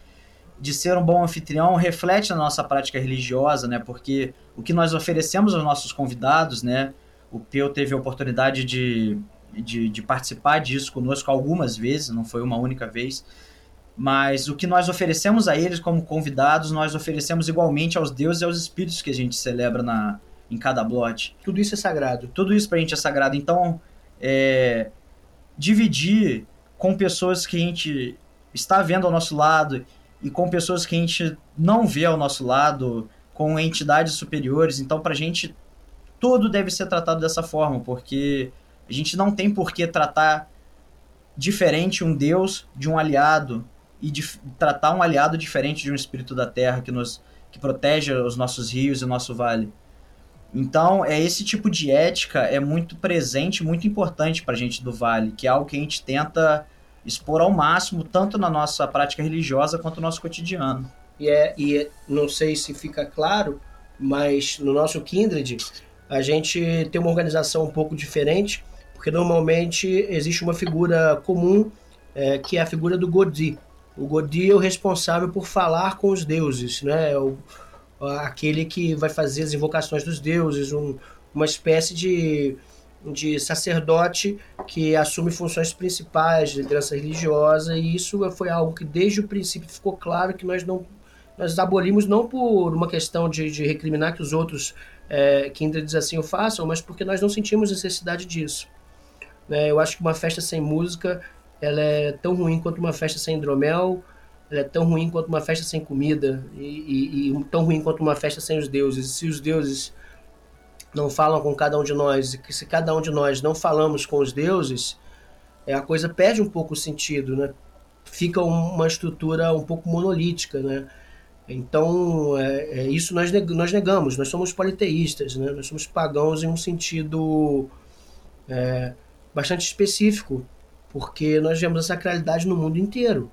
Speaker 9: de ser um bom anfitrião, reflete na nossa prática religiosa, né? Porque o que nós oferecemos aos nossos convidados, né? O Peu teve a oportunidade de, de, de participar disso conosco algumas vezes, não foi uma única vez mas o que nós oferecemos a eles como convidados, nós oferecemos igualmente aos deuses e aos espíritos que a gente celebra na, em cada blote.
Speaker 8: Tudo isso é sagrado.
Speaker 9: Tudo isso pra gente é sagrado. Então, é, dividir com pessoas que a gente está vendo ao nosso lado e com pessoas que a gente não vê ao nosso lado, com entidades superiores. Então, para a gente, tudo deve ser tratado dessa forma, porque a gente não tem por que tratar diferente um Deus de um aliado e de, tratar um aliado diferente de um espírito da terra que nos que protege os nossos rios e o nosso vale. Então, é esse tipo de ética é muito presente, muito importante para a gente do Vale, que é algo que a gente tenta expor ao máximo, tanto na nossa prática religiosa quanto no nosso cotidiano.
Speaker 8: E, é, e não sei se fica claro, mas no nosso Kindred, a gente tem uma organização um pouco diferente, porque normalmente existe uma figura comum, é, que é a figura do Godi. O Godi é o responsável por falar com os deuses, né? É o, aquele que vai fazer as invocações dos deuses, um, uma espécie de, de sacerdote que assume funções principais de liderança religiosa, e isso foi algo que desde o princípio ficou claro que nós não nós abolimos não por uma questão de, de recriminar que os outros é, que assim o façam, mas porque nós não sentimos necessidade disso. É, eu acho que uma festa sem música ela é tão ruim quanto uma festa sem hidromel, ela é tão ruim quanto uma festa sem comida e, e, e, tão ruim quanto uma festa sem os deuses. Se os deuses não falam com cada um de nós e se cada um de nós não falamos com os deuses, é, a coisa perde um pouco o sentido, né? Fica uma estrutura um pouco monolítica, né? Então, é, é, isso nós, nós negamos, nós somos politeístas, né? nós somos pagãos em um sentido é, bastante específico, porque nós vemos a sacralidade no mundo inteiro.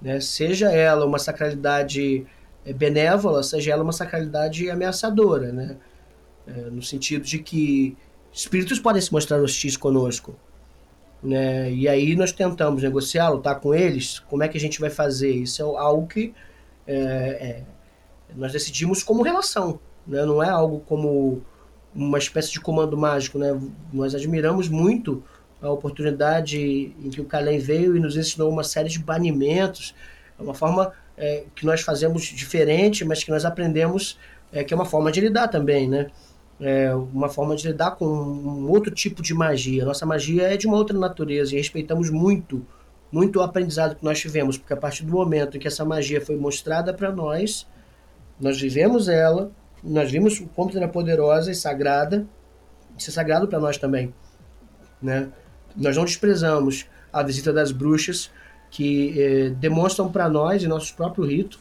Speaker 8: Né? Seja ela uma sacralidade é, benévola, seja ela uma sacralidade ameaçadora, né? É, no sentido de que espíritos podem se mostrar hostis conosco. Né? E aí nós tentamos negociar, lutar com eles, como é que a gente vai fazer? Isso é algo que é, é, nós decidimos como relação, né? não é algo como uma espécie de comando mágico. Né? Nós admiramos muito a oportunidade em que o Kalem veio e nos ensinou uma série de banimentos, é uma forma é, que nós fazemos diferente, mas que nós aprendemos é, que é uma forma de lidar também, né? É uma forma de lidar com um outro tipo de magia. Nossa magia é de uma outra natureza e respeitamos muito muito o aprendizado que nós tivemos, porque a partir do momento em que essa magia foi mostrada para nós, nós vivemos ela, nós vimos o quanto era poderosa e sagrada, isso é sagrado para nós também, né? Nós não desprezamos a visita das bruxas que eh, demonstram para nós, em nosso próprio rito,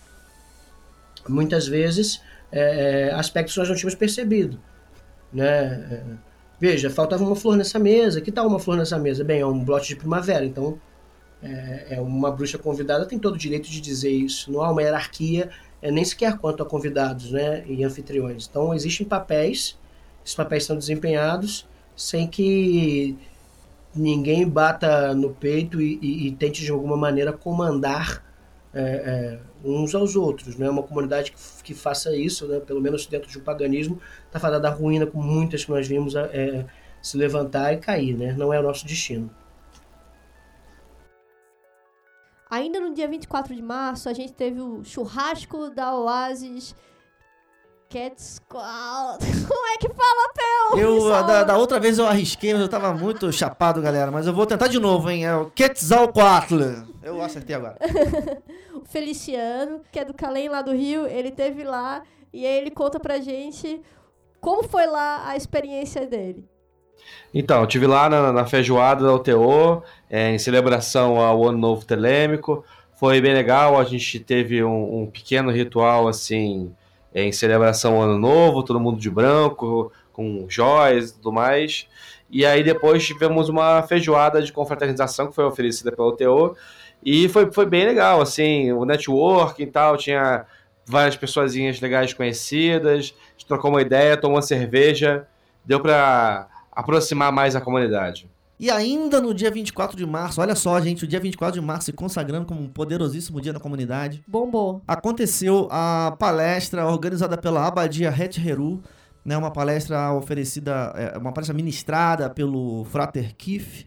Speaker 8: muitas vezes eh, aspectos que nós não tínhamos percebido, né? Veja, faltava uma flor nessa mesa. Que tal uma flor nessa mesa? Bem, é um blote de primavera, então é, é, uma bruxa convidada tem todo o direito de dizer isso. Não há uma hierarquia, é, nem sequer quanto a convidados né, e anfitriões. Então, existem papéis, esses papéis são desempenhados sem que ninguém bata no peito e, e, e tente de alguma maneira comandar é, é, uns aos outros. Não é uma comunidade que, que faça isso, né, pelo menos dentro de um paganismo, está fadada da ruína, com muitas que nós vimos é, se levantar e cair. Né? Não é o nosso destino.
Speaker 2: Ainda no dia 24 de março, a gente teve o churrasco da Oasis Quetzalcoatl. Como é que fala, Theo?
Speaker 4: Eu, da, da, outra vez eu arrisquei, mas eu tava muito chapado, galera. Mas eu vou tentar de novo, hein? É o Quetzalcoatl. Eu acertei agora.
Speaker 2: o Feliciano, que é do Calém lá do Rio, ele teve lá e aí ele conta pra gente como foi lá a experiência dele.
Speaker 10: Então, eu tive lá na, na feijoada da UTO, é, em celebração ao Ano Novo Telêmico. Foi bem legal, a gente teve um, um pequeno ritual, assim, é, em celebração ao Ano Novo, todo mundo de branco, com joias e tudo mais. E aí depois tivemos uma feijoada de confraternização que foi oferecida pela UTO. E foi, foi bem legal, assim, o network e tal, tinha várias pessoas legais conhecidas, a gente trocou uma ideia, tomou uma cerveja, deu para aproximar mais a comunidade.
Speaker 4: E ainda no dia 24 de março, olha só, gente, o dia 24 de março se consagrando como um poderosíssimo dia da comunidade.
Speaker 2: Bombou.
Speaker 4: Aconteceu a palestra organizada pela Abadia Het Heru, né, uma palestra oferecida, é, uma palestra ministrada pelo Frater Kif,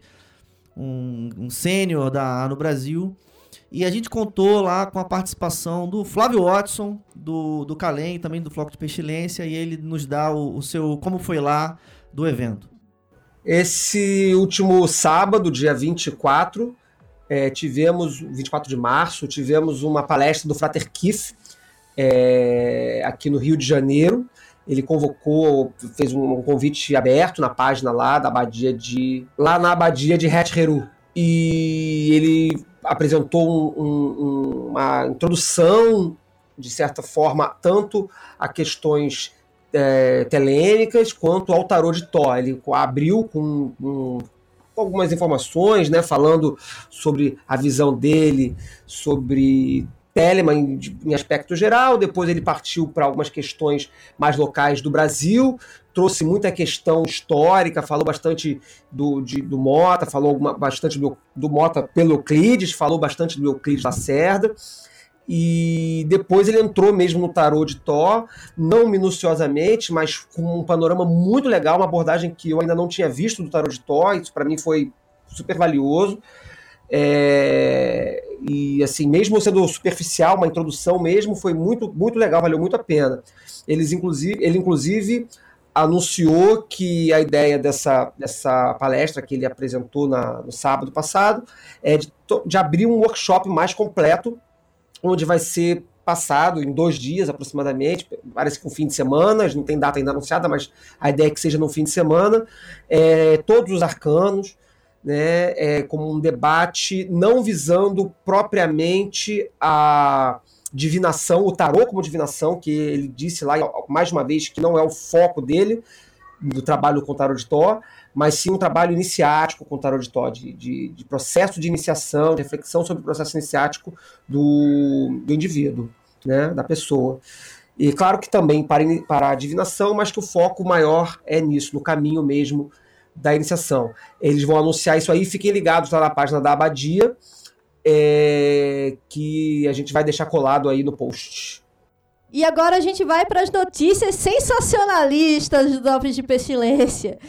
Speaker 4: um, um sênior da no Brasil. E a gente contou lá com a participação do Flávio Watson, do, do Calem, também do Floco de Pestilência, e ele nos dá o, o seu como foi lá do evento.
Speaker 11: Esse último sábado, dia 24, é, tivemos, 24 de março, tivemos uma palestra do Frater Kiff, é, aqui no Rio de Janeiro. Ele convocou, fez um convite aberto na página lá da abadia de. lá na abadia de Heru. E ele apresentou um, um, uma introdução, de certa forma, tanto a questões é, telêmicas quanto ao tarô de Tó. Ele abriu com, com algumas informações, né, falando sobre a visão dele, sobre Telemann em, em aspecto geral, depois ele partiu para algumas questões mais locais do Brasil, trouxe muita questão histórica, falou bastante do, de, do Mota, falou alguma, bastante do, do Mota pelo Euclides, falou bastante do Euclides Lacerda, e depois ele entrou mesmo no tarô de Thor, não minuciosamente, mas com um panorama muito legal, uma abordagem que eu ainda não tinha visto do tarô de Thor, isso para mim foi super valioso. É, e assim, mesmo sendo superficial, uma introdução mesmo, foi muito, muito legal, valeu muito a pena. Eles, inclusive, ele, inclusive, anunciou que a ideia dessa, dessa palestra que ele apresentou na, no sábado passado é de, de abrir um workshop mais completo, onde vai ser passado em dois dias aproximadamente, parece que um fim de semana, não tem data ainda anunciada, mas a ideia é que seja no fim de semana, é, todos os arcanos, né, é, como um debate não visando propriamente a divinação, o tarô como divinação, que ele disse lá mais uma vez que não é o foco dele, do trabalho com o tarô de Thor, mas sim um trabalho iniciático com o tarô de Thor, de, de, de processo de iniciação, de reflexão sobre o processo iniciático do, do indivíduo, né, da pessoa. E claro que também para, para a divinação, mas que o foco maior é nisso, no caminho mesmo da iniciação. Eles vão anunciar isso aí, fiquem ligados lá na página da Abadia, é, que a gente vai deixar colado aí no post.
Speaker 2: E agora a gente vai para as notícias sensacionalistas do Drops de Pestilência.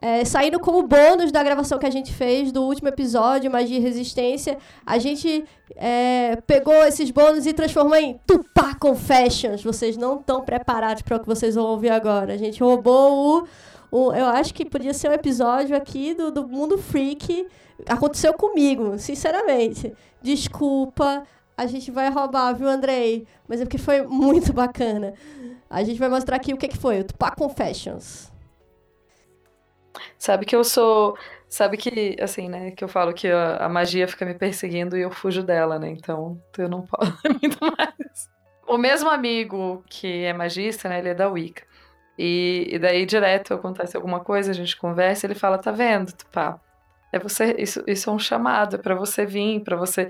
Speaker 2: É, saindo como bônus da gravação que a gente fez do último episódio, Magia e Resistência, a gente é, pegou esses bônus e transformou em Tupá Confessions. Vocês não estão preparados para o que vocês vão ouvir agora. A gente roubou o eu acho que podia ser um episódio aqui do, do Mundo Freak. Aconteceu comigo, sinceramente. Desculpa, a gente vai roubar, viu, Andrei? Mas é porque foi muito bacana. A gente vai mostrar aqui o que, que foi, o Tupá Confessions.
Speaker 12: Sabe que eu sou. Sabe que, assim, né? Que eu falo que a, a magia fica me perseguindo e eu fujo dela, né? Então eu não posso muito mais. O mesmo amigo que é magista, né? Ele é da Wicca. E, e daí, direto, acontece alguma coisa, a gente conversa, ele fala, tá vendo, Tupá? É você, isso, isso é um chamado, é pra você vir, para você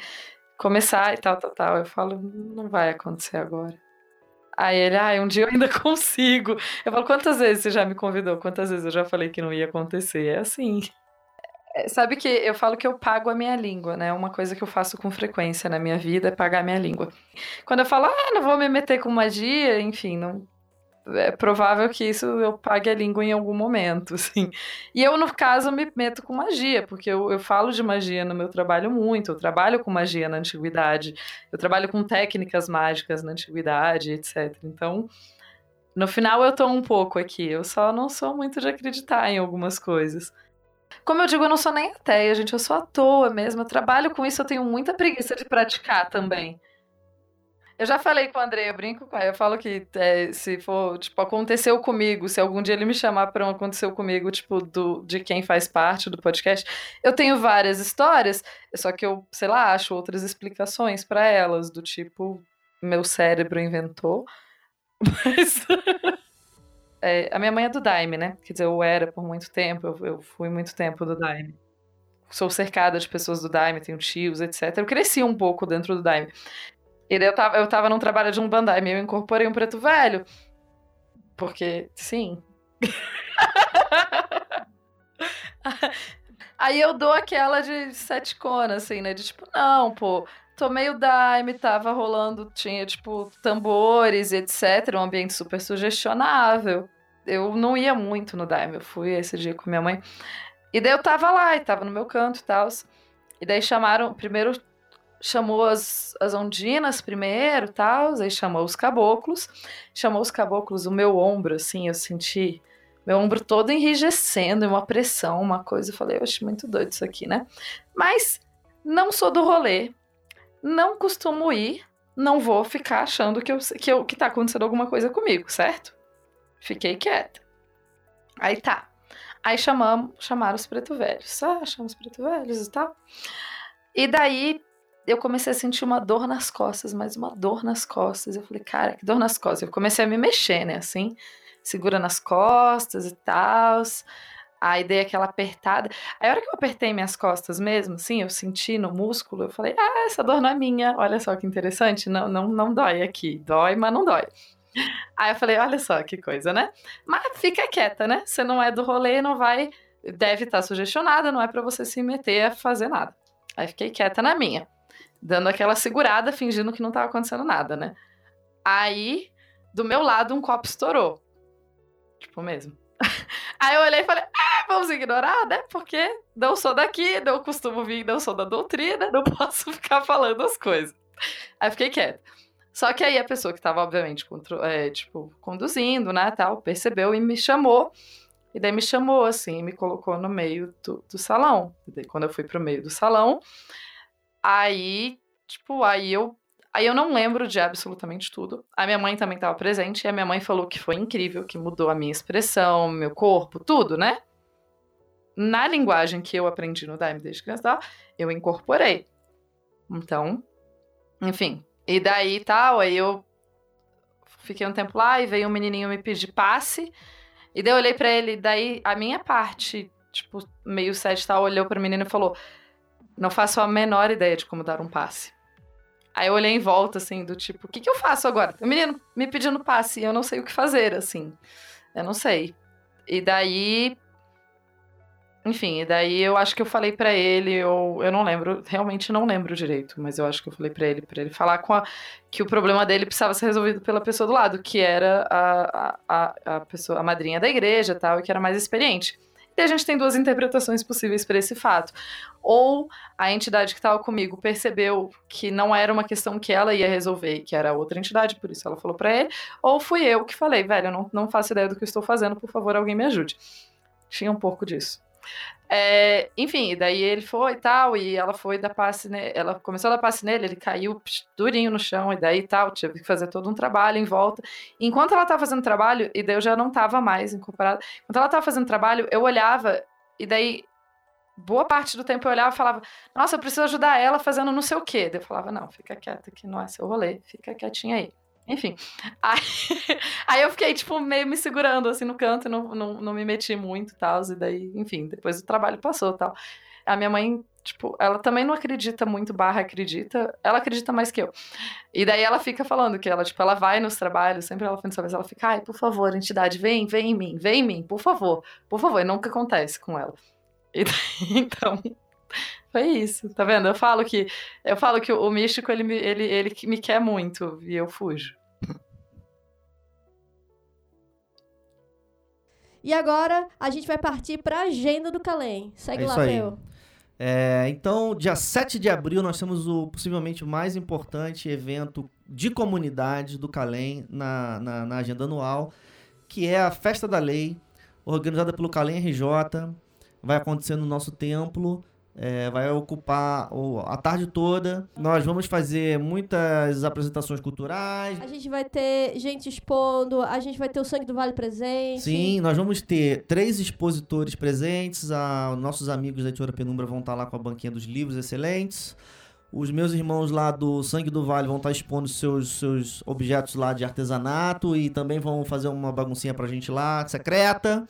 Speaker 12: começar e tal, tal, tal. Eu falo, não vai acontecer agora. Aí ele, ah, um dia eu ainda consigo. Eu falo, quantas vezes você já me convidou? Quantas vezes eu já falei que não ia acontecer? É assim. É, sabe que eu falo que eu pago a minha língua, né? Uma coisa que eu faço com frequência na minha vida é pagar a minha língua. Quando eu falo, ah, não vou me meter com magia, enfim, não, é provável que isso eu pague a língua em algum momento, assim. E eu, no caso, me meto com magia, porque eu, eu falo de magia no meu trabalho muito, eu trabalho com magia na antiguidade, eu trabalho com técnicas mágicas na antiguidade, etc. Então, no final eu tô um pouco aqui, eu só não sou muito de acreditar em algumas coisas. Como eu digo, eu não sou nem ateia, gente, eu sou à toa mesmo, eu trabalho com isso, eu tenho muita preguiça de praticar também. Eu já falei com o André, eu brinco com ele, eu falo que é, se for, tipo, aconteceu comigo, se algum dia ele me chamar para um aconteceu comigo, tipo, do, de quem faz parte do podcast, eu tenho várias histórias, só que eu, sei lá, acho outras explicações para elas, do tipo, meu cérebro inventou, mas... é, a minha mãe é do Daime, né? Quer dizer, eu era por muito tempo, eu, eu fui muito tempo do Daime sou cercada de pessoas do Daime, tenho tios, etc. Eu cresci um pouco dentro do Daime. E daí eu tava, eu tava num trabalho de um Bandai, eu incorporei um preto velho. Porque, sim. Aí eu dou aquela de seticona, assim, né? De tipo, não, pô, tomei o Daime, tava rolando, tinha, tipo, tambores etc. Um ambiente super sugestionável. Eu não ia muito no Daime, eu fui esse dia com minha mãe. E daí eu tava lá, e tava no meu canto e tal. E daí chamaram, primeiro chamou as, as ondinas primeiro, tal, aí chamou os caboclos, chamou os caboclos, o meu ombro, assim, eu senti meu ombro todo enrijecendo, uma pressão, uma coisa, eu falei, oxe, muito doido isso aqui, né? Mas não sou do rolê, não costumo ir, não vou ficar achando que, eu, que, eu, que tá acontecendo alguma coisa comigo, certo? Fiquei quieta. Aí tá. Aí chamamos, chamaram os preto velhos. Ah, chamamos os preto velhos e tal. E daí eu comecei a sentir uma dor nas costas, mas uma dor nas costas. Eu falei, cara, que dor nas costas. Eu comecei a me mexer, né? Assim, segura nas costas e tal. Aí dei aquela apertada. Aí a hora que eu apertei minhas costas mesmo, assim, eu senti no músculo, eu falei, ah, essa dor não é minha. Olha só que interessante. Não, não, não dói aqui. Dói, mas não dói. Aí eu falei, olha só que coisa, né? Mas fica quieta, né? Você não é do rolê, não vai. Deve estar sugestionada, não é para você se meter a fazer nada. Aí fiquei quieta na minha, dando aquela segurada, fingindo que não tava acontecendo nada, né? Aí, do meu lado, um copo estourou. Tipo mesmo. Aí eu olhei e falei, ah, vamos ignorar, né? Porque não sou daqui, não costumo vir, não sou da doutrina, não posso ficar falando as coisas. Aí fiquei quieta. Só que aí a pessoa que estava, obviamente, é, tipo, conduzindo, né, tal, percebeu e me chamou. E daí me chamou, assim, me colocou no meio do, do salão. E daí, quando eu fui pro meio do salão, aí, tipo, aí eu Aí eu não lembro de absolutamente tudo. A minha mãe também estava presente e a minha mãe falou que foi incrível, que mudou a minha expressão, meu corpo, tudo, né? Na linguagem que eu aprendi no Daime desde criança, eu incorporei. Então, enfim, e daí tal, aí eu fiquei um tempo lá e veio um menininho me pedir passe. E daí eu olhei para ele, daí a minha parte, tipo, meio sete tal, olhou para o menino e falou: Não faço a menor ideia de como dar um passe. Aí eu olhei em volta, assim, do tipo, o que, que eu faço agora? O menino me pedindo passe, e eu não sei o que fazer, assim. Eu não sei. E daí enfim, e daí eu acho que eu falei para ele, eu, eu não lembro, realmente não lembro direito, mas eu acho que eu falei para ele, para ele falar com a, que o problema dele precisava ser resolvido pela pessoa do lado, que era a, a, a, pessoa, a madrinha da igreja tal, e que era mais experiente. E a gente tem duas interpretações possíveis para esse fato. Ou a entidade que estava comigo percebeu que não era uma questão que ela ia resolver, que era outra entidade, por isso ela falou para ele, ou fui eu que falei, velho, eu não, não faço ideia do que eu estou fazendo, por favor, alguém me ajude. Tinha um pouco disso. É, enfim, daí ele foi e tal, e ela foi dar passe nele, ela começou a dar passe nele, ele caiu durinho no chão, e daí tal, tive que fazer todo um trabalho em volta. Enquanto ela tava fazendo trabalho, e daí eu já não tava mais incorporada, enquanto ela tava fazendo trabalho, eu olhava, e daí boa parte do tempo eu olhava e falava, nossa, eu preciso ajudar ela fazendo não sei o quê. Daí eu falava, não, fica quieta que não é seu rolê, fica quietinha aí. Enfim. Aí, aí, eu fiquei, tipo, meio me segurando assim no canto, não, não, não me meti muito e tal. E daí, enfim, depois o trabalho passou tal. A minha mãe, tipo, ela também não acredita muito, barra acredita. Ela acredita mais que eu. E daí ela fica falando que ela, tipo, ela vai nos trabalhos, sempre ela faz ela fica, ai, por favor, entidade, vem, vem em mim, vem em mim, por favor, por favor. E nunca acontece com ela. E daí, então, foi isso, tá vendo? Eu falo que eu falo que o místico ele, ele, ele me quer muito e eu fujo.
Speaker 2: E agora a gente vai partir para a agenda do Calem. Segue
Speaker 4: é
Speaker 2: lá, Peu.
Speaker 4: É, então, dia 7 de abril, nós temos o possivelmente o mais importante evento de comunidade do Calem na, na, na agenda anual, que é a Festa da Lei, organizada pelo Calem RJ. Vai acontecer no nosso templo é, vai ocupar o, a tarde toda. Nós vamos fazer muitas apresentações culturais.
Speaker 2: A gente vai ter gente expondo, a gente vai ter o Sangue do Vale presente.
Speaker 4: Sim, nós vamos ter três expositores presentes. A, nossos amigos da Editora Penumbra vão estar lá com a banquinha dos livros excelentes. Os meus irmãos lá do Sangue do Vale vão estar expondo seus, seus objetos lá de artesanato e também vão fazer uma baguncinha pra gente lá, secreta.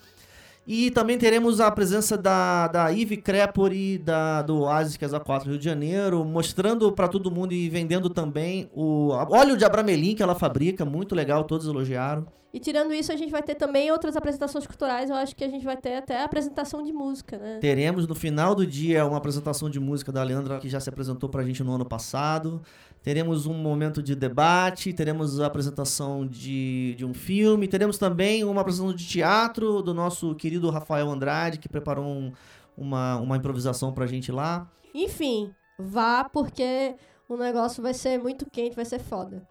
Speaker 4: E também teremos a presença da, da Yves Crepori, da, do Oasis, que é a 4 Rio de Janeiro, mostrando para todo mundo e vendendo também o óleo de abramelim que ela fabrica, muito legal, todos elogiaram.
Speaker 2: E tirando isso, a gente vai ter também outras apresentações culturais, eu acho que a gente vai ter até apresentação de música, né?
Speaker 4: Teremos no final do dia uma apresentação de música da Leandra, que já se apresentou pra gente no ano passado. Teremos um momento de debate, teremos a apresentação de, de um filme, teremos também uma apresentação de teatro do nosso querido Rafael Andrade, que preparou um, uma, uma improvisação pra gente lá.
Speaker 2: Enfim, vá porque o negócio vai ser muito quente, vai ser foda.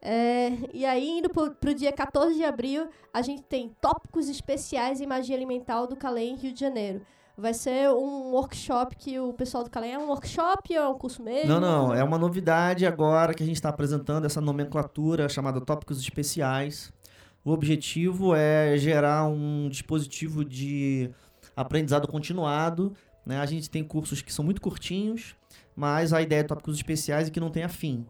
Speaker 2: É, e aí, indo pro, pro dia 14 de abril, a gente tem tópicos especiais em magia alimentar do Calém, Rio de Janeiro. Vai ser um workshop que o pessoal do Calem é um workshop ou é um curso mesmo?
Speaker 4: Não, não, é uma novidade agora que a gente está apresentando essa nomenclatura chamada tópicos especiais. O objetivo é gerar um dispositivo de aprendizado continuado. Né? A gente tem cursos que são muito curtinhos, mas a ideia de tópicos especiais é que não tenha fim.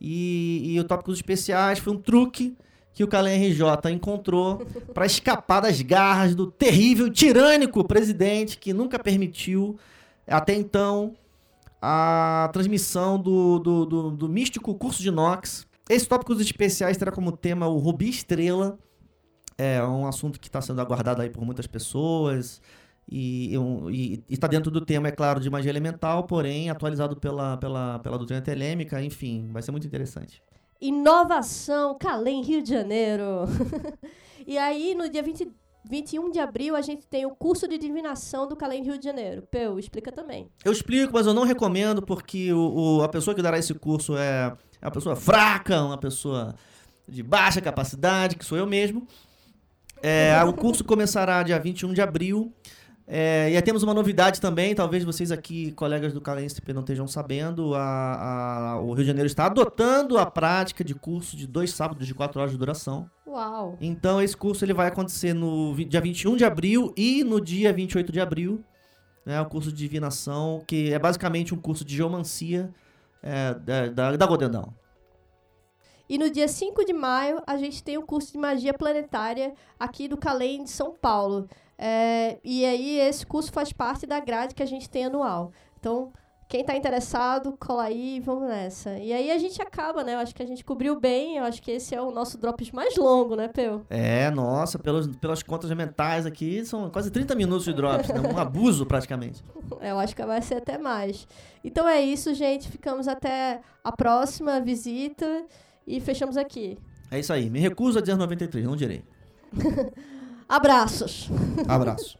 Speaker 4: E, e o tópicos especiais foi um truque que o Calem RJ encontrou para escapar das garras do terrível, tirânico presidente que nunca permitiu, até então, a transmissão do, do, do, do místico curso de Nox. Esse tópicos especiais terá como tema o Rubi Estrela. É um assunto que está sendo aguardado aí por muitas pessoas. E está dentro do tema, é claro, de magia elemental, porém atualizado pela, pela, pela doutrina telêmica. Enfim, vai ser muito interessante.
Speaker 2: Inovação, Calem, Rio de Janeiro. e aí, no dia 20, 21 de abril, a gente tem o curso de divinação do Calem Rio de Janeiro. Peu, explica também.
Speaker 4: Eu explico, mas eu não recomendo, porque o, o, a pessoa que dará esse curso é, é uma pessoa fraca, uma pessoa de baixa capacidade, que sou eu mesmo. É, o curso começará dia 21 de abril. É, e temos uma novidade também, talvez vocês aqui, colegas do Calensp, não estejam sabendo, a, a, o Rio de Janeiro está adotando a prática de curso de dois sábados de quatro horas de duração.
Speaker 2: Uau!
Speaker 4: Então esse curso ele vai acontecer no dia 21 de abril e no dia 28 de abril. Né, o curso de divinação, que é basicamente um curso de geomancia é, da, da, da Golden Dawn.
Speaker 2: E no dia 5 de maio, a gente tem o curso de magia planetária aqui do Calem de São Paulo. É, e aí esse curso faz parte da grade que a gente tem anual. Então, quem está interessado, cola aí, vamos nessa. E aí a gente acaba, né? Eu acho que a gente cobriu bem. Eu acho que esse é o nosso Drops mais longo, né, Peu?
Speaker 4: É, nossa, pelos, pelas contas mentais aqui, são quase 30 minutos de Drops, né? Um abuso praticamente.
Speaker 2: É, eu acho que vai ser até mais. Então é isso, gente. Ficamos até a próxima visita e fechamos aqui.
Speaker 4: É isso aí. Me recuso a dizer 93, não direi.
Speaker 2: Abraços.
Speaker 4: Abraço.